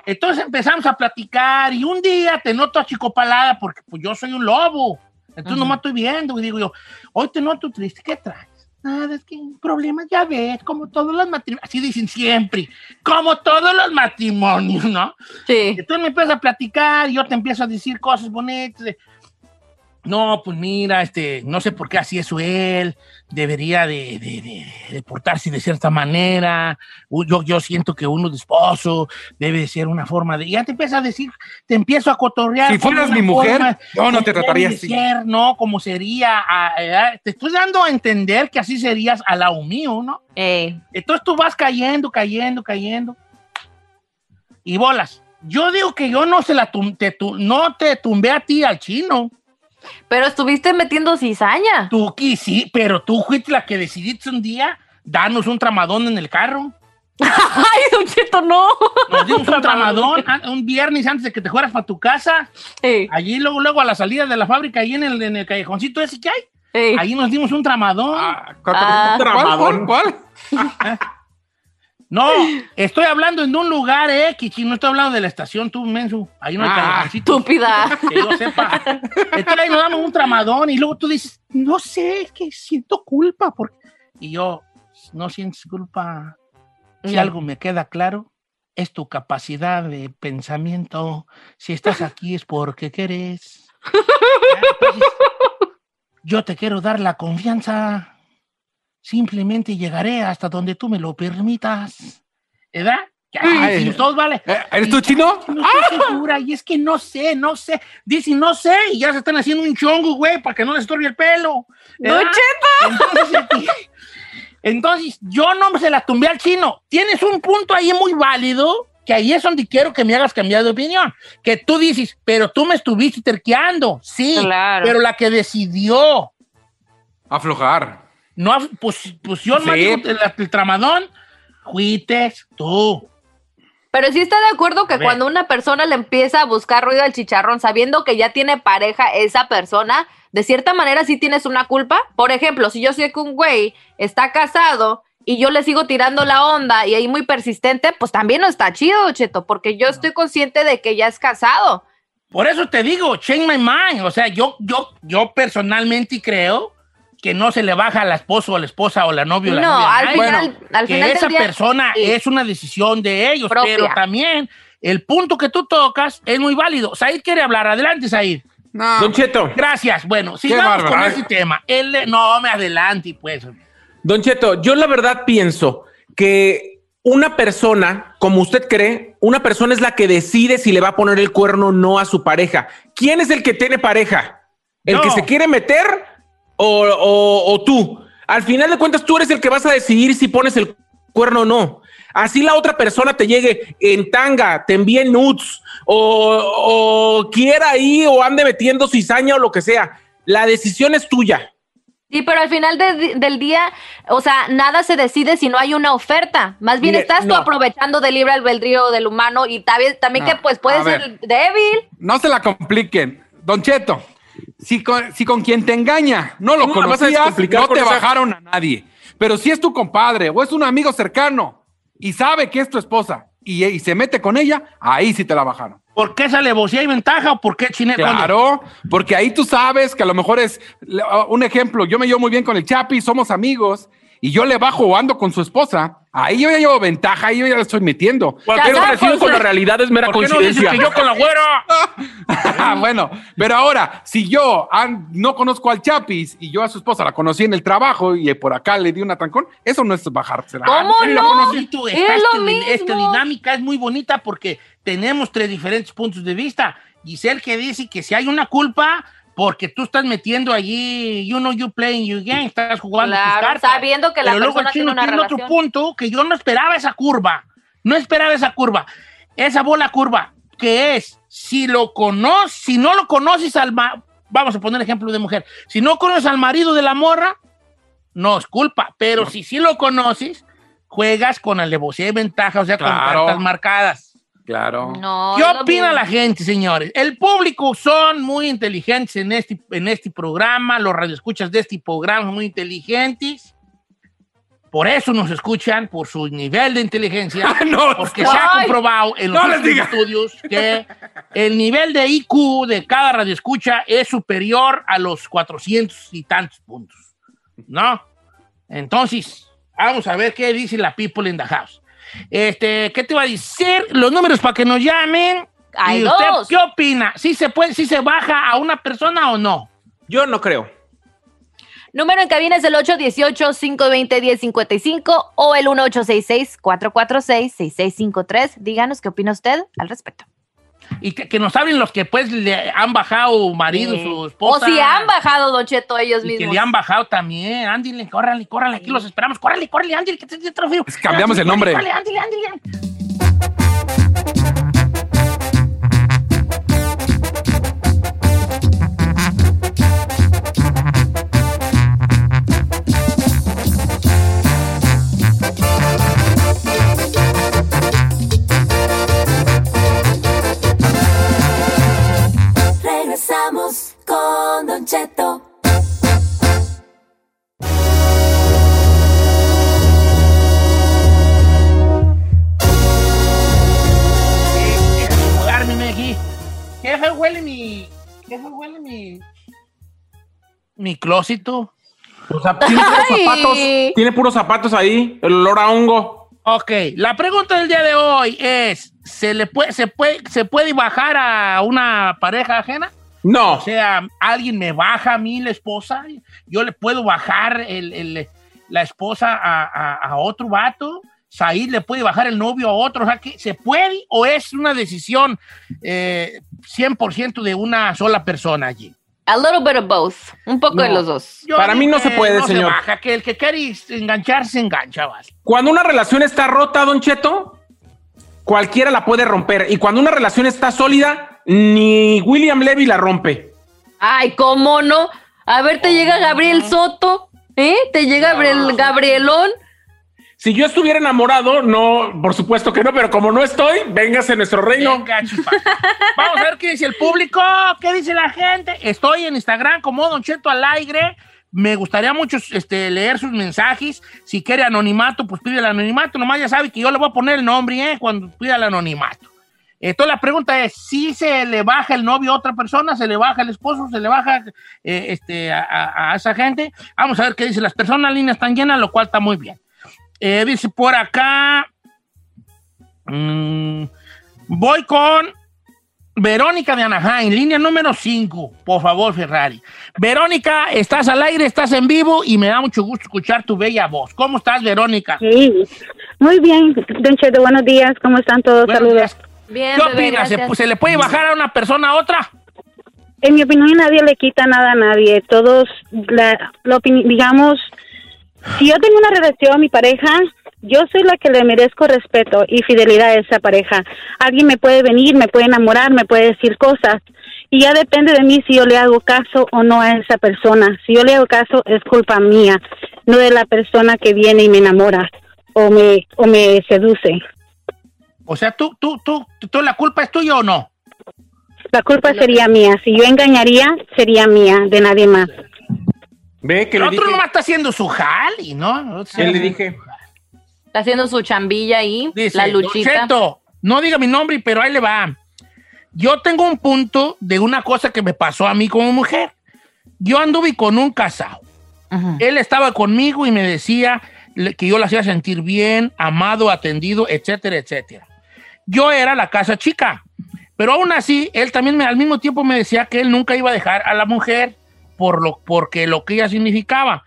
Entonces empezamos a platicar y un día te noto achicopalada porque pues yo soy un lobo. Entonces nomás estoy viendo y digo yo, hoy te noto triste, ¿qué traes? Nada, es que problemas, ya ves, como todos los matrimonios, así dicen siempre, como todos los matrimonios, ¿no? Sí. Entonces me empiezas a platicar y yo te empiezo a decir cosas bonitas. de, no, pues mira, este, no sé por qué así es él, debería de, de- de- de portarse de cierta manera. Yo, yo siento que uno de esposo debe de ser una forma de. Ya te empiezas a decir, te empiezo a cotorrear. Si fueras mi mujer, yo no te trataría así. ser, ¿no? Como sería. a- a- te estoy dando a entender que así serías al lado mío, ¿no? Eh. Entonces tú vas cayendo, cayendo, cayendo. Y bolas. Yo digo que yo no se la tum- te tu- no te tumbé a ti al chino. Pero estuviste metiendo cizaña. Tú que sí, pero tú fuiste la que decidiste un día darnos un tramadón en el carro. Ay, Don Cheto, no. Nos dimos un tramadón un viernes antes de que te fueras para tu casa. Eh, Allí luego, luego a la salida de la fábrica, ahí en el, en el callejoncito ese que hay. eh. Ahí nos dimos un tramadón. Ah, Ah. ¿Cuál, cuál, cuál? No, estoy hablando en un lugar X, no estoy hablando de la estación, tú, menso. Ahí no hay Ah. Estúpida. que yo sepa. Entonces ahí nos damos un tramadón y luego tú dices, no sé, es que siento culpa. Porque... Y yo, no sientes culpa. Si algo me queda claro, es tu capacidad de pensamiento. Si estás aquí es porque quieres. Ya, entonces, yo te quiero dar la confianza. Simplemente llegaré hasta donde tú me lo permitas. ¿Verdad? Ya, Ay. decimos todos, vale. Eh, ¿Eres tú chino? No estoy segura, y es que no sé, no sé. Dicen, no sé, y ya se están haciendo un chongo, güey, para que no les estorbe el pelo. ¡Don ¿verdad? Entonces, este, entonces, yo no se la tumbé al chino. Tienes un punto ahí muy válido, que ahí es donde quiero que me hagas cambiar de opinión. Que tú dices, pero tú me estuviste terqueando. Sí, Claro. pero la que decidió, Aflojar. No, yo no Sí. el, el tramadón, fuites tú. Pero sí está de acuerdo que cuando una persona le empieza a buscar ruido al chicharrón sabiendo que ya tiene pareja esa persona, de cierta manera sí tienes una culpa. Por ejemplo, si yo sé que un güey está casado y yo le sigo tirando la onda y ahí muy persistente, pues también no está chido, Cheto, porque yo estoy consciente de que ya es casado. Por eso te digo, change my mind. O sea, yo, yo, yo personalmente creo que no se le baja al esposo o a la esposa o la novia o la No, novia. al final- al que final esa día, persona sí. es una decisión de ellos, Propia. pero también el punto que tú tocas es muy válido. Said quiere hablar. Adelante, Said. No. Don Cheto, Gracias. Bueno, sigamos con ese tema. Él, le- no, me adelante, pues. Don Cheto, yo la verdad pienso que una persona, como usted cree, una persona es la que decide si le va a poner el cuerno o no a su pareja. ¿Quién es el que tiene pareja? ¿El No. que se quiere meter o, o- o tú? Al final de cuentas, tú eres el que vas a decidir si pones el cuerno o no. Así la otra persona te llegue en tanga, te envíe nudes o, o quiera ahí o ande metiendo cizaña o lo que sea. La decisión es tuya. Sí, pero al final de- del día, o sea, nada se decide si no hay una oferta. Más bien Mire, estás tú aprovechando del libre albedrío del humano y también, también No, que pues puede ver. ser débil. No se la compliquen. Don Cheto, si con, si con quien te engaña no lo ¿Cómo la vas a conocías, no te bajaron a nadie. Pero si es tu compadre o es un amigo cercano y sabe que es tu esposa y, y se mete con ella, ahí sí te la bajaron. ¿Por qué esa alevosía y ventaja o por qué chine? Claro, porque ahí tú sabes que a lo mejor es un ejemplo. Yo me llevo muy bien con el Chapi, somos amigos y yo le bajo o ando con su esposa. Ahí yo ya llevo ventaja, ahí yo ya le estoy metiendo. Cualquier parecido con la realidad es mera ¿Por qué no dices coincidencia. que yo con la güera? Ah, bueno, pero ahora, si yo no conozco al Chapis y yo a su esposa la conocí en el trabajo y por acá le di una trancón, eso no es bajársela. ¿Cómo Pero no? la tú, Es esta, lo este- esta mismo. dinámica es muy bonita porque tenemos tres diferentes puntos de vista. Giselle que dice que si hay una culpa porque tú estás metiendo allí, you know, you playing your game, estás jugando tus Claro, cartas. sabiendo que la Pero luego el chino tiene una tiene otro punto que yo no esperaba esa curva. No esperaba esa curva. Esa bola curva, que es, si lo conoces, si no lo conoces al ma- vamos a poner ejemplo de mujer, si no conoces al marido de la morra, no es culpa, pero si sí lo conoces, juegas con alevosía y ventaja, o sea, con cartas marcadas. Claro. No, ¿Qué opina la gente, señores? El público son muy inteligentes en este, en este programa, los radioescuchas de este programa son muy inteligentes. Por eso nos escuchan, por su nivel de inteligencia. No, porque se ha comprobado en los no estudios que el nivel de IQ de cada radioescucha es superior a los 400 y tantos puntos. ¿No? Entonces, vamos a ver qué dice la people in the house. Este, ¿qué te iba a decir? Los números para que nos llamen. Hay ¿Y usted dos. qué opina? ¿Sí se puede, sí se baja a una persona o no? Yo no creo. Número en cabina es el 818-520-1055 o el 1866-446-6653. Díganos qué opina usted al respecto. Y que, que nos hablen los que pues le han bajado marido, Sí. su O esposa. si han bajado, Don Cheto, ellos Y que mismos. le han bajado también. Ándile, córrale, córrale, aquí los esperamos. Córrale, córrale, ándile, que te te trofeo. cambiamos el nombre. Córrale, ándile, ándile. Regresamos con Don Cheto. ¿Qué fue huele mi. ¿Qué fue huele mi. Mi clósito? O sea, tiene puros zapatos, tiene puros zapatos ahí, el olor a hongo. Ok, la pregunta del día de hoy es: ¿se le puede, se puede, se puede bajar a una pareja ajena? No, O sea, alguien me baja a mí la esposa, yo le puedo bajar el- el- la esposa a, a- a otro vato, Said le puede bajar el novio a otro, o sea, que ¿se puede o es una decisión eh, 100% de una sola persona allí? A little bit of both. Un poco de No. los dos. Para mí no se puede, no señor. baja, que el que quiere engancharse, se engancha, vas. cuando una relación está rota, Don Cheto, cualquiera la puede romper. Y cuando una relación está sólida, ni William Levy la rompe. Ay, ¿cómo no? A ver, te llega Gabriel Soto, ¿eh? Te llega Gabriel, Gabrielón. Si yo estuviera enamorado, no, por supuesto que no, pero como no estoy, véngase a nuestro reino. Venga. Vamos a ver qué dice el público, qué dice la gente. Estoy en Instagram como Don Cheto al aire. Me gustaría mucho este, leer sus mensajes. Si quiere anonimato, pues pide el anonimato. Nomás ya sabe que yo le voy a poner el nombre ¿eh? cuando pida el anonimato. Entonces la pregunta es, si se le baja el novio a otra persona, se le baja el esposo, se le baja eh, este, a, a- a esa gente. Vamos a ver qué dice. Las personas líneas están llenas, lo cual está muy bien. Eh, dice por acá, mm, voy con Verónica de Anaheim, línea número 5, por favor, Ferrari. Verónica, estás al aire, estás en vivo y me da mucho gusto escuchar tu bella voz. ¿Cómo estás, Verónica? Sí, muy bien, Don Cheto, buenos días, ¿cómo están todos? Saludos. Bien, ¿Qué bebé, opinas? ¿Se, le puede bajar a una persona a otra? En mi opinión, nadie le quita nada a nadie. Todos, la, la digamos, si yo tengo una relación, mi pareja, yo soy la que le merezco respeto y fidelidad a esa pareja. Alguien me puede venir, me puede enamorar, me puede decir cosas. Y ya depende de mí si yo le hago caso o no a esa persona. Si yo le hago caso, es culpa mía, no de la persona que viene y me enamora o me, o me seduce. O sea, ¿tú, tú, tú, tú, la culpa es tuya o no? La culpa sería mía. Si yo engañaría, sería mía, de nadie más. Ve que El otro dije. nomás está haciendo su jali, ¿no? ¿Qué le dije? Está haciendo su chambilla ahí, Dice, la "Don luchita. Cheto, no diga mi nombre, pero ahí le va. Yo tengo un punto de una cosa que me pasó a mí como mujer. Yo anduve con un casado. Él estaba conmigo y me decía que yo la hacía sentir bien, amado, atendido, etcétera, etcétera. Yo era la casa chica, pero aún así, él también me- al mismo tiempo me decía que él nunca iba a dejar a la mujer por lo, porque lo que ella significaba.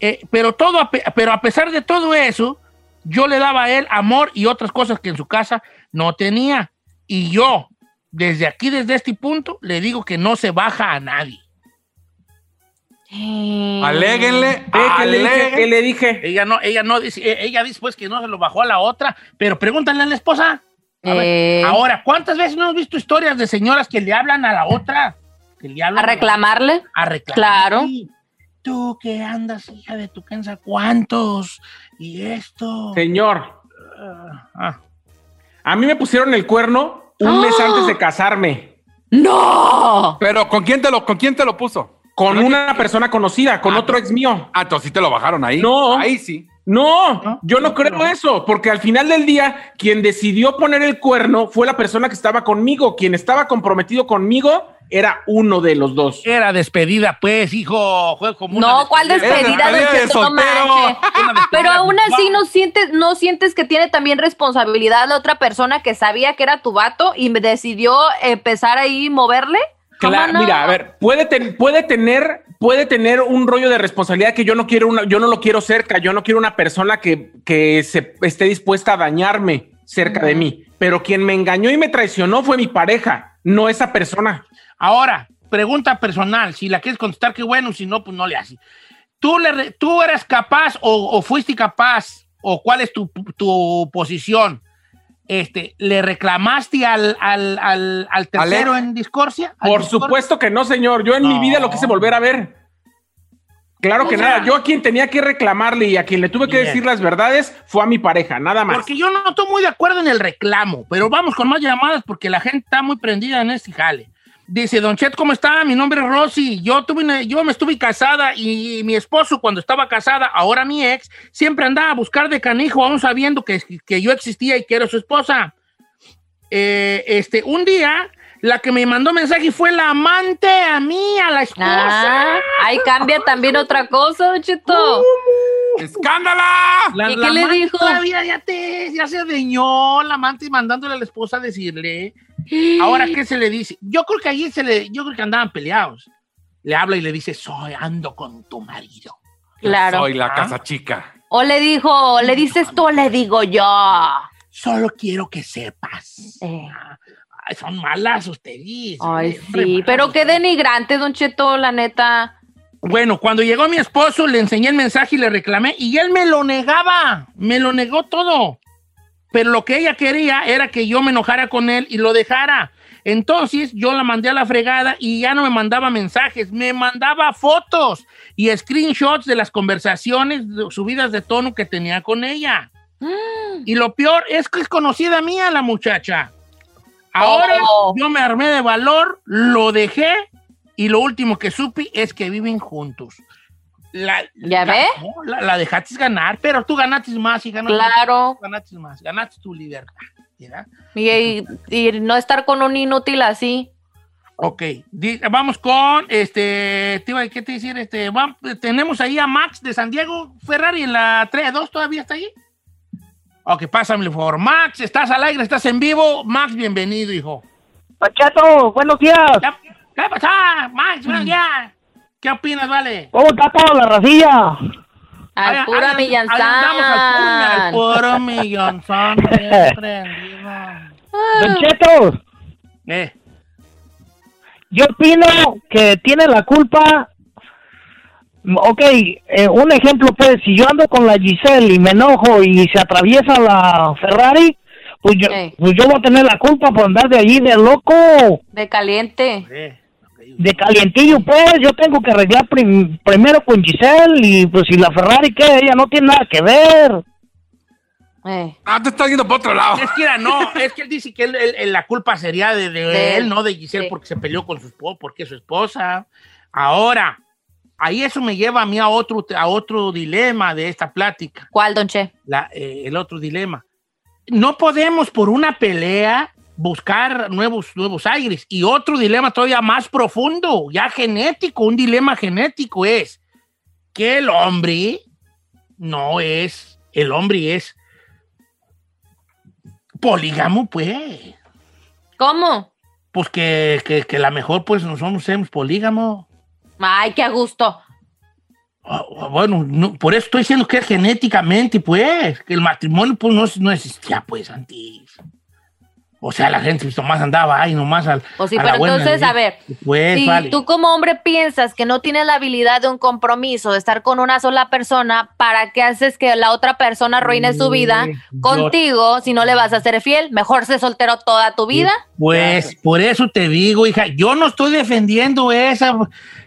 Eh, pero, todo, pero a pesar de todo eso, yo le daba a él amor y otras cosas que en su casa no tenía. Y yo, desde aquí, desde este punto, le digo que no se baja a nadie. Aléguenle, Ve que le dije, aleguen. ¿qué le dije? Ella no, ella no dice, eh, ella dice pues que no se lo bajó a la otra, pero pregúntale a la esposa. A ver, Eh. ahora, ¿cuántas veces no hemos visto historias de señoras que le hablan a la otra? Que le hablan ¿A reclamarle? A reclamar. Claro. Sí. Tú que andas, hija de tu cansa, ¿cuántos? Y esto. Señor, Ah. a mí me pusieron el cuerno un mes ¡Ah! antes de casarme. ¡No! Pero ¿con quién te lo, con quién te lo puso? Con una persona conocida, con Ah, otro ex mío. Ah, entonces sí te lo bajaron ahí. No. Ahí sí. No, ¿No? yo no creo eso, porque al final del día, quien decidió poner el cuerno fue la persona que estaba conmigo. Quien estaba comprometido conmigo era uno de los dos. Era despedida, pues, hijo. Fue como una No, ¿cuál despedida, Despedida de Pero aún así no sientes, no sientes que tiene también responsabilidad la otra persona que sabía que era tu vato y me decidió empezar ahí moverle. ¿Cómo Claro, no? mira, a ver, puede, ten- puede tener, puede tener un rollo de responsabilidad que yo no quiero una, yo no lo quiero cerca, yo no quiero una persona que, que se esté dispuesta a dañarme cerca de mí. Pero quien me engañó y me traicionó fue mi pareja, no esa persona. Ahora, pregunta personal. Si la quieres contestar, qué bueno. Si no, pues no le haces. ¿Tú, le ¿Tú eres capaz o, o fuiste capaz o cuál es tu, tu posición? Este, ¿Le reclamaste al, al, al, al tercero Ale- en discordia? ¿Al Por discordia? supuesto que no, señor. Yo en No. mi vida lo quise volver a ver. Claro O que sea- nada. Yo a quien tenía que reclamarle y a quien le tuve que Bien. decir las verdades fue a mi pareja, nada más. Porque yo no estoy muy de acuerdo en el reclamo, pero vamos con más llamadas porque la gente está muy prendida en este jale. Dice, Don Chet, ¿cómo está? Mi nombre es Rosy. Yo, tuve una- yo me estuve casada y mi esposo, cuando estaba casada, ahora mi ex, siempre andaba a buscar de canijo, aún sabiendo que, que yo existía y que era su esposa. Eh, este, un día, la que me mandó mensaje fue la amante a mí, a la esposa. Ah, ahí cambia también otra cosa, Don Cheto. ¡Escándala! La- ¿Y la qué le dijo? Todavía ya, te, ya se adeñó la amante y mandándole a la esposa a decirle. Ahora, ¿qué se le dice? Yo creo que allí se le, yo creo que andaban peleados. Le habla y le dice, soy, ando con tu marido. Claro. Soy la Ah. casa chica. O le dijo, le dices tú o le digo yo. Solo quiero que sepas. Eh. Ay, son malas ustedes. Ay, sí, pero qué denigrante, Don Cheto, la neta. Bueno, cuando llegó mi esposo, le enseñé el mensaje y le reclamé y él me lo negaba. Me lo negó todo. Pero lo que ella quería era que yo me enojara con él y lo dejara. Entonces yo la mandé a la fregada y ya no me mandaba mensajes, me mandaba fotos y screenshots de las conversaciones subidas de tono que tenía con ella. Y lo peor es que es conocida mía la muchacha. Ahora Oh. yo me armé de valor, lo dejé y lo último que supe es que viven juntos. La, ¿Ya la- ve? no, la, la dejaste ganar, pero tú ganaste más y ganaste Claro. ganaste más, ganaste tu libertad. ¿verdad? Y, y- y no estar con un inútil así. Ok, di- vamos con, este, te iba- ¿qué te decir? Este, tenemos ahí a Max de San Diego Ferrari en la 3-2, ¿todavía está ahí? Ok, pásame por favor. Max, estás al aire, estás en vivo. Max, bienvenido, hijo. Pachato, buenos días. ¿Qué pasa, Max? Buenos días. ¿Qué opinas, vale? ¿Cómo está toda la racilla? Al Ahí- puro andamos al puro, millonzón. Don Cheto, Eh, yo opino que tiene la culpa. Ok, eh, un ejemplo, pues, si yo ando con la Giselle y me enojo y se atraviesa la Ferrari, pues yo, pues yo voy a tener la culpa por andar de allí de loco, De caliente. De calientillo, pues. Yo tengo que arreglar prim- primero con Giselle y pues si la Ferrari, ¿qué? Ella no tiene nada que ver. Ah, te estás yendo para otro lado. Es que era, no, es que él dice que él- él- él- la culpa sería de, de De él, él. no de Giselle, Sí. porque se peleó con su esposa, porque es su esposa. Ahora, ahí eso me lleva a mí a otro, a otro dilema de esta plática. ¿Cuál, don Che? La- eh, el otro dilema. No podemos por una pelea buscar nuevos, nuevos aires. Y otro dilema todavía más profundo, ya genético, un dilema genético es que el hombre no es, el hombre es polígamo, pues. ¿Cómo? Pues que, que, que la mejor, pues, no somos, polígamo. Ay, qué a gusto. Ah, Bueno, no, por eso estoy diciendo que es genéticamente, pues, que el matrimonio, pues, no, no existía, pues, antes. O sea, la gente pues, nomás andaba ahí, nomás al. Pues sí, a pero buena entonces, a ver, Pues, si vale. tú como hombre piensas que no tienes la habilidad de un compromiso, de estar con una sola persona, ¿para qué haces que la otra persona arruine su vida contigo si no le vas a ser fiel? Mejor ser soltero toda tu vida. Pues por eso te digo, hija, yo no estoy defendiendo esa,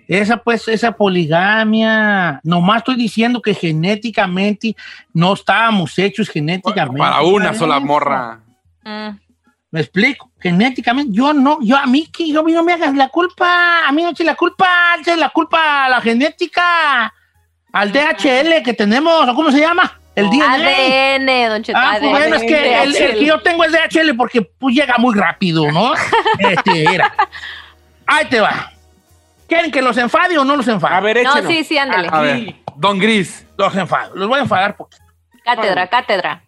esa, pues, esa poligamia. Nomás estoy diciendo que genéticamente no estábamos hechos genéticamente. Para una sola morra. Mm. Me explico. Genéticamente, yo no, yo a mí que yo a mí no me hagas la culpa, a mí no eches la culpa, eches la culpa a la genética, al DHL que tenemos, ¿o cómo se llama? El DNA. ADN, don Cheto. Ah, pues bueno, es que el, el que yo tengo es DHL porque pues, llega muy rápido, ¿no? este, era. Ahí te va. ¿Quieren que los enfade o no los enfade? A ver, No, sí, sí, ándale. A ver, Don Gris. Los enfado. Los voy a enfadar poquito. Cátedra, cátedra.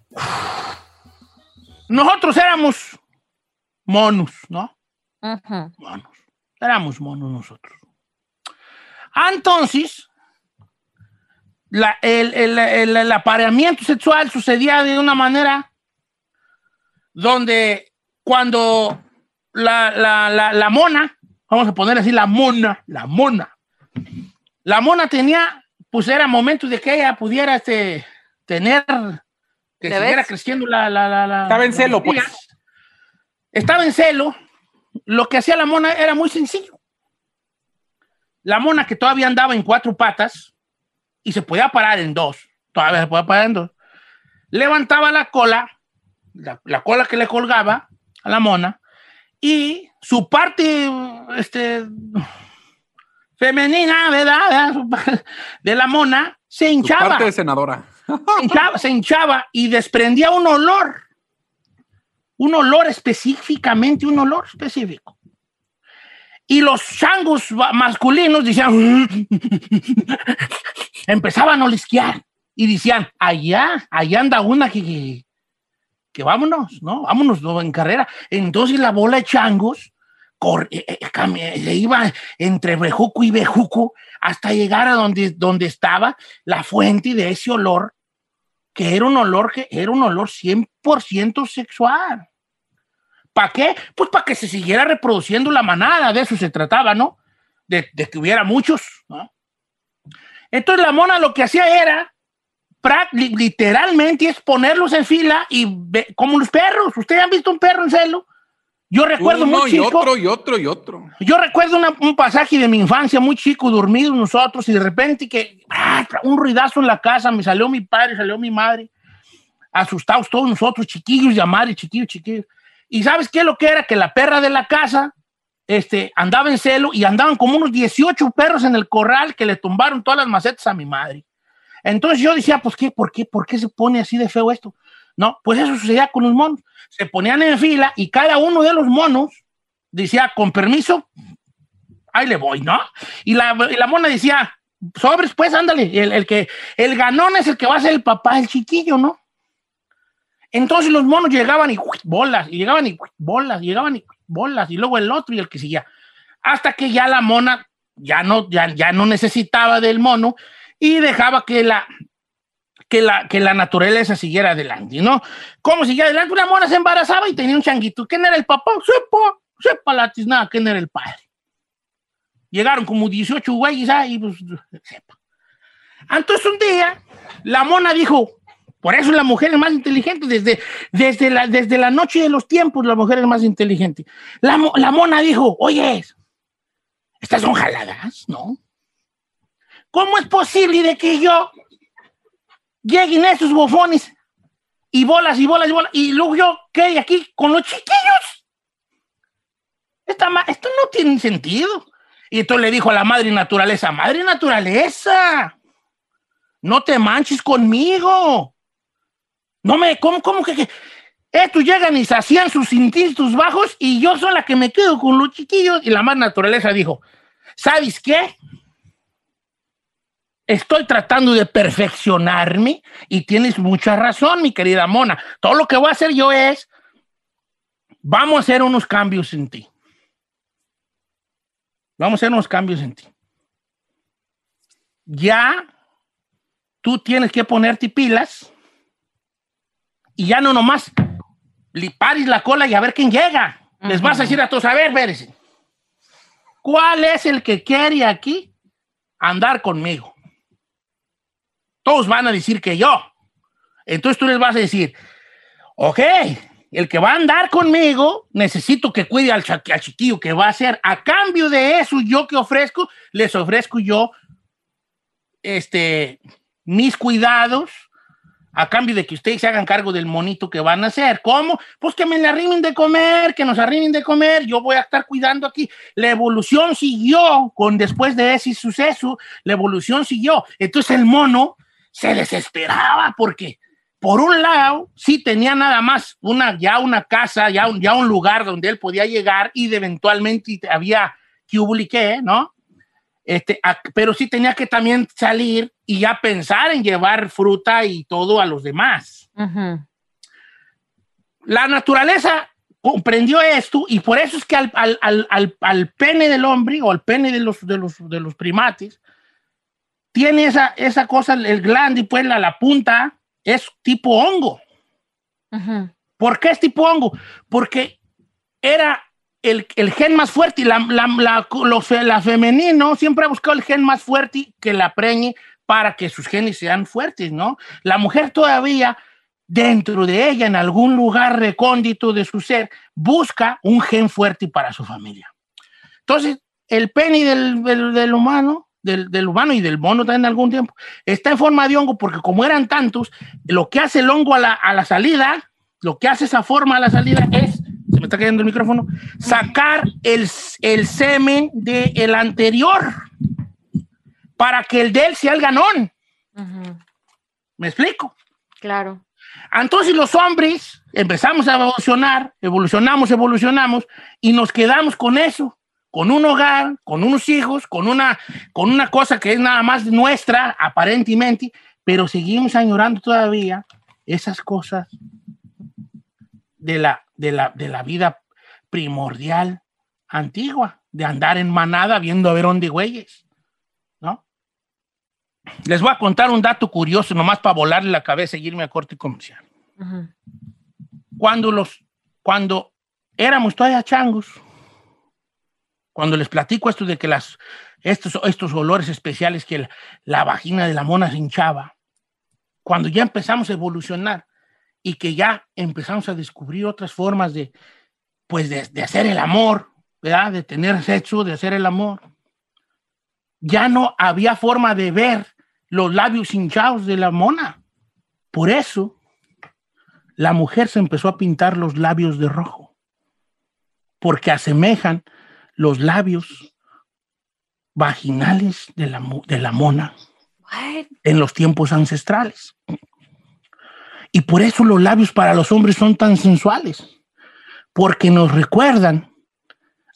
Nosotros éramos monos, ¿no? Ujú. Éramos monos nosotros. Entonces, la- el, el- el- el apareamiento sexual sucedía de una manera donde cuando la, la- la- la mona, vamos a poner así, la mona, la mona, la mona tenía, pues era momento de que ella pudiera este, tener, que ¿Ya siguiera ves? creciendo la... la, la, la- Estaba en la celo, pues. Estaba en celo. Lo que hacía la mona era muy sencillo. La mona que todavía andaba en cuatro patas y se podía parar en dos, todavía se podía parar en dos, levantaba la cola, la, la cola que le colgaba a la mona, y su parte este, femenina, ¿verdad? Su De la mona se hinchaba Parte de senadora. se hinchaba, se hinchaba y desprendía un olor. Un olor específicamente, un olor específico. Y los changos masculinos decían, empezaban a olisquear y decían, allá, allá anda una que, que, que vámonos, ¿no? Vámonos ¿no? en carrera. Entonces la bola de changos cor- eh, eh, iba entre bejuco y bejuco hasta llegar a donde, donde estaba la fuente de ese olor que era un olor que era un olor 100% sexual. ¿Para qué? Pues para que se siguiera reproduciendo la manada, de eso se trataba, ¿no? De, de que hubiera muchos, ¿no? Entonces la mona lo que hacía era literalmente es ponerlos en fila y ve- como los perros. ¿Ustedes han visto un perro en celo? Yo recuerdo Uno muy y chico. otro y otro y otro. Yo recuerdo una- un pasaje de mi infancia muy chico, dormidos nosotros, y de repente que ¡ah! un ruidazo en la casa, me salió mi padre, salió mi madre, asustados todos nosotros, chiquillos, llamar chiquillos, chiquillos. Y ¿sabes qué es lo que era? Que la perra de la casa este, andaba en celo y andaban como unos 18 perros en el corral que le tumbaron todas las macetas a mi madre. Entonces yo decía, pues qué, ¿por qué? ¿Por qué se pone así de feo esto? No, pues eso sucedía con los monos. Se ponían en fila y cada uno de los monos decía, con permiso, ahí le voy, ¿no? Y la, mona decía, sobres, pues, ándale, el, el que, el ganón es el que va a ser el papá del chiquillo, ¿no? Entonces los monos llegaban y bolas, y llegaban y bolas, y llegaban y bolas, y luego el otro y el que seguía. Hasta que ya la mona ya no, ya, ya no necesitaba del mono y dejaba que la, que la, que la naturaleza siguiera adelante, ¿no? ¿Cómo siguiera adelante? Una mona se embarazaba y tenía un changuito. ¿Quién era el papá? Sepa, sepa la tiznada, ¿quién era el padre? Llegaron como 18 güeyes ahí, pues, sepa. Entonces un día, la mona dijo, por eso la mujer es más inteligente, desde, desde, la, desde la noche de los tiempos la mujer es más inteligente. La, la mona dijo, oye, estas son jaladas, ¿no? ¿Cómo es posible de que yo lleguen esos bofones y bolas y bolas y bolas y luego yo quede aquí con los chiquillos? Esta esto no tiene sentido. Y entonces le dijo a la madre naturaleza, madre naturaleza, no te manches conmigo. No me, ¿cómo, cómo que, que estos llegan y hacían sus instintos bajos y yo soy la que me quedo con los chiquillos? Y la madre naturaleza dijo, ¿sabes qué? Estoy tratando de perfeccionarme y tienes mucha razón, mi querida Mona. Todo lo que voy a hacer yo es, vamos a hacer unos cambios en ti. Vamos a hacer unos cambios en ti. Ya tú tienes que ponerte pilas y ya no nomás le pares la cola y a ver quién llega. Les vas a decir a todos, a ver, espérense. ¿Cuál es el que quiere aquí andar conmigo? Todos van a decir que yo. Entonces tú les vas a decir, ok, el que va a andar conmigo, necesito que cuide al chiquillo que va a hacer. A cambio de eso, yo que ofrezco, les ofrezco yo este, mis cuidados a cambio de que ustedes se hagan cargo del monito que van a hacer. ¿Cómo? Pues que me le arrimen de comer, que nos arrimen de comer, yo voy a estar cuidando aquí. La evolución siguió con después de ese suceso, la evolución siguió. Entonces el mono se desesperaba porque por un lado sí tenía nada más una ya una casa, ya un, ya un lugar donde él podía llegar y de eventualmente había que ¿no? Este, a- pero sí tenía que también salir y ya pensar en llevar fruta y todo a los demás. La naturaleza comprendió esto y por eso es que al, al- al- al- pene del hombre o al pene de los, de los, de los primates tiene esa, esa cosa, el glande, pues la, la punta es tipo hongo. ¿Por qué es tipo hongo? Porque era el, el gen más fuerte la, la, la, lo la femenino siempre ha buscado el gen más fuerte que la preñe para que sus genes sean fuertes, ¿no? La mujer todavía, dentro de ella, en algún lugar recóndito de su ser, busca un gen fuerte para su familia. Entonces, el pene del, del- del humano, del, del humano y del mono también algún tiempo, está en forma de hongo porque como eran tantos, lo que hace el hongo a la, a la salida, lo que hace esa forma a la salida es, está cayendo el micrófono, sacar el, el semen del anterior para que el de él sea el ganón. ¿Me explico? Claro. Entonces los hombres empezamos a evolucionar, evolucionamos, evolucionamos y nos quedamos con eso, con un hogar, con unos hijos, con una, con una cosa que es nada más nuestra, aparentemente, pero seguimos añorando todavía esas cosas de la, de la, de la vida primordial antigua, de andar en manada viendo a ver dónde güeyes, ¿no? Les voy a contar un dato curioso, nomás para volarle la cabeza y irme a corte comercial. Cuando los, cuando éramos todavía changos, cuando les platico esto de que las, estos, estos olores especiales que la, la vagina de la mona se hinchaba, cuando ya empezamos a evolucionar y que ya empezamos a descubrir otras formas de, pues, de, de hacer el amor, ¿verdad? De tener sexo, de hacer el amor. Ya no había forma de ver los labios hinchados de la mona. Por eso, la mujer se empezó a pintar los labios de rojo, porque asemejan los labios vaginales de la, de la mona en los tiempos ancestrales. Y por eso los labios para los hombres son tan sensuales, porque nos recuerdan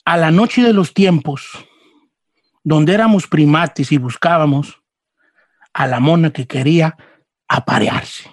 a la noche de los tiempos, donde éramos primates y buscábamos a la mona que quería aparearse.